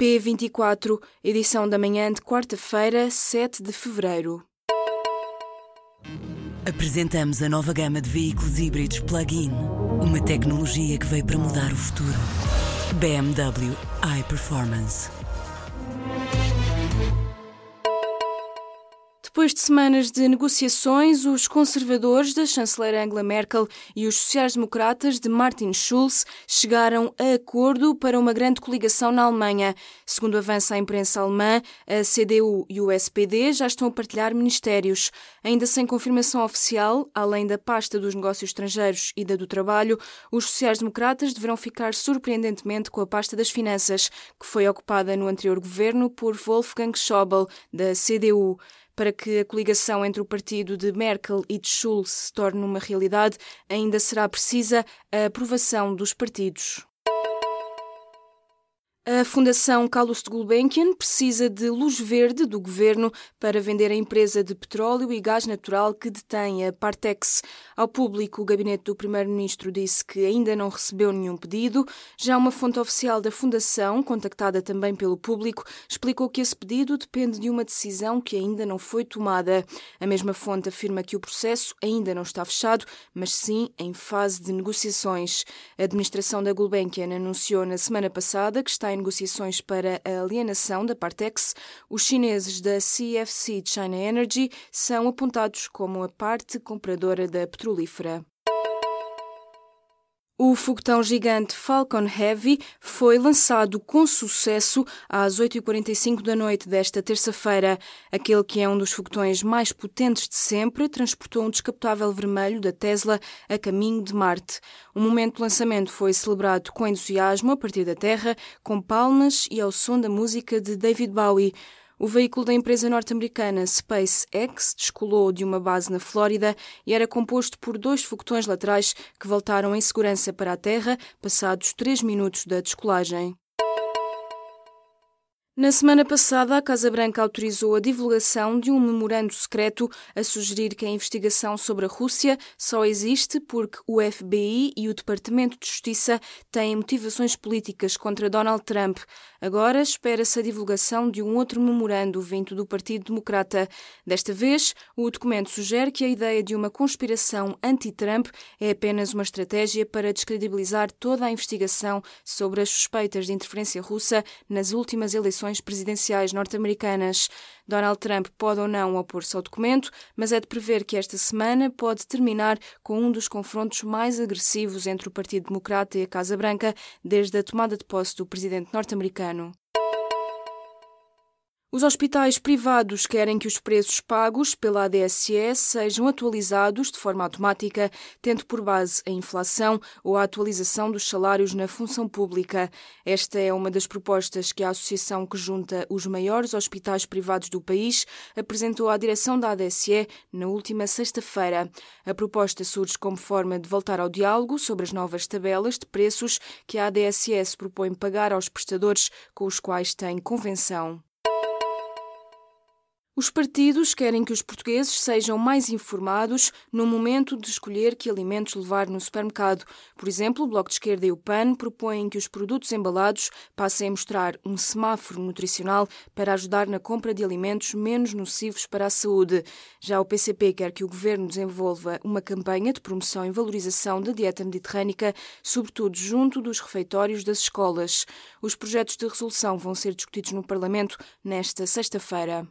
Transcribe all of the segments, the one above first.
P24, edição da manhã de quarta-feira, 7 de fevereiro. Apresentamos a nova gama de veículos híbridos plug-in. Uma tecnologia que veio para mudar o futuro. BMW iPerformance. Depois de semanas de negociações, os conservadores da chanceler Angela Merkel e os sociais-democratas de Martin Schulz chegaram a acordo para uma grande coligação na Alemanha. Segundo avança a imprensa alemã, a CDU e o SPD já estão a partilhar ministérios. Ainda sem confirmação oficial, além da pasta dos negócios estrangeiros e da do trabalho, os sociais-democratas deverão ficar surpreendentemente com a pasta das finanças, que foi ocupada no anterior governo por Wolfgang Schäuble, da CDU. Para que a coligação entre o partido de Merkel e de Schulz se torne uma realidade, ainda será precisa a aprovação dos partidos. A Fundação Carlos de Gulbenkian precisa de luz verde do governo para vender a empresa de petróleo e gás natural que detém a Partex. Ao público, o gabinete do primeiro-ministro disse que ainda não recebeu nenhum pedido. Já uma fonte oficial da Fundação, contactada também pelo público, explicou que esse pedido depende de uma decisão que ainda não foi tomada. A mesma fonte afirma que o processo ainda não está fechado, mas sim em fase de negociações. A administração da Gulbenkian anunciou na semana passada que está em negociações para a alienação da Partex, os chineses da CFC China Energy são apontados como a parte compradora da petrolífera. O foguetão gigante Falcon Heavy foi lançado com sucesso às 8h45 da noite desta terça-feira. Aquele que é um dos foguetões mais potentes de sempre transportou um descapotável vermelho da Tesla a caminho de Marte. O momento de lançamento foi celebrado com entusiasmo a partir da Terra, com palmas e ao som da música de David Bowie. O veículo da empresa norte-americana SpaceX descolou de uma base na Flórida e era composto por dois foguetões laterais que voltaram em segurança para a Terra passados três minutos da descolagem. Na semana passada, a Casa Branca autorizou a divulgação de um memorando secreto a sugerir que a investigação sobre a Rússia só existe porque o FBI e o Departamento de Justiça têm motivações políticas contra Donald Trump. Agora espera-se a divulgação de um outro memorando vindo do Partido Democrata. Desta vez, o documento sugere que a ideia de uma conspiração anti-Trump é apenas uma estratégia para descredibilizar toda a investigação sobre as suspeitas de interferência russa nas últimas eleições eleições presidenciais norte-americanas. Donald Trump pode ou não opor-se ao documento, mas é de prever que esta semana pode terminar com um dos confrontos mais agressivos entre o Partido Democrata e a Casa Branca desde a tomada de posse do presidente norte-americano. Os hospitais privados querem que os preços pagos pela ADSE sejam atualizados de forma automática, tendo por base a inflação ou a atualização dos salários na função pública. Esta é uma das propostas que a associação que junta os maiores hospitais privados do país apresentou à direção da ADSE na última sexta-feira. A proposta surge como forma de voltar ao diálogo sobre as novas tabelas de preços que a ADSE se propõe pagar aos prestadores com os quais tem convenção. Os partidos querem que os portugueses sejam mais informados no momento de escolher que alimentos levar no supermercado. Por exemplo, o Bloco de Esquerda e o PAN propõem que os produtos embalados passem a mostrar um semáforo nutricional para ajudar na compra de alimentos menos nocivos para a saúde. Já o PCP quer que o governo desenvolva uma campanha de promoção e valorização da dieta mediterrânica, sobretudo junto dos refeitórios das escolas. Os projetos de resolução vão ser discutidos no Parlamento nesta sexta-feira.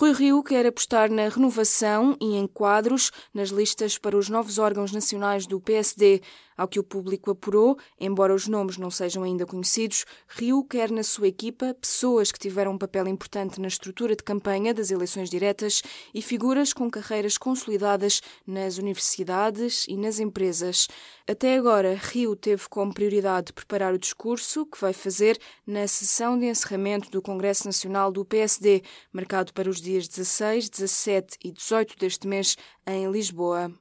Rui Rio quer apostar na renovação e em quadros nas listas para os novos órgãos nacionais do PSD. Ao que o público apurou, embora os nomes não sejam ainda conhecidos, Rio quer na sua equipa pessoas que tiveram um papel importante na estrutura de campanha das eleições diretas e figuras com carreiras consolidadas nas universidades e nas empresas. Até agora, Rio teve como prioridade preparar o discurso que vai fazer na sessão de encerramento do Congresso Nacional do PSD, marcado para os dias 16, 17 e 18 deste mês em Lisboa.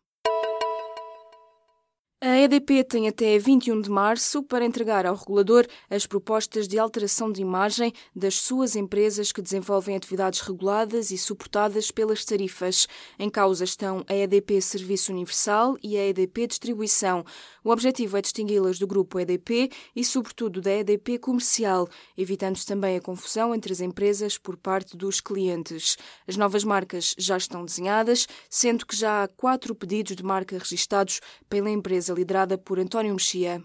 A EDP tem até 21 de março para entregar ao regulador as propostas de alteração de imagem das suas empresas que desenvolvem atividades reguladas e suportadas pelas tarifas. Em causa estão a EDP Serviço Universal e a EDP Distribuição. O objetivo é distingui-las do grupo EDP e, sobretudo, da EDP comercial, evitando também a confusão entre as empresas por parte dos clientes. As novas marcas já estão desenhadas, sendo que já há quatro pedidos de marca registados pela empresa liderada por António Mexia.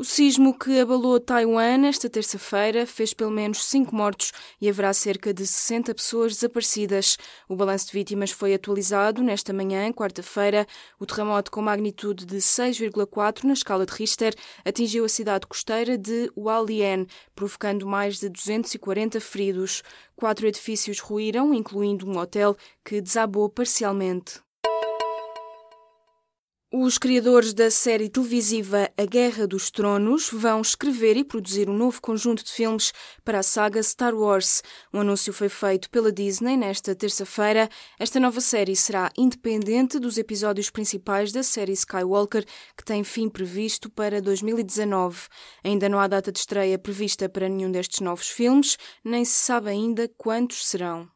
O sismo que abalou Taiwan esta terça-feira fez pelo menos cinco mortos e haverá cerca de 60 pessoas desaparecidas. O balanço de vítimas foi atualizado nesta manhã, quarta-feira. O terremoto com magnitude de 6,4 na escala de Richter atingiu a cidade costeira de Hualien, provocando mais de 240 feridos. Quatro edifícios ruíram, incluindo um hotel que desabou parcialmente. Os criadores da série televisiva A Guerra dos Tronos vão escrever e produzir um novo conjunto de filmes para a saga Star Wars. Um anúncio foi feito pela Disney nesta terça-feira. Esta nova série será independente dos episódios principais da série Skywalker, que tem fim previsto para 2019. Ainda não há data de estreia prevista para nenhum destes novos filmes, nem se sabe ainda quantos serão.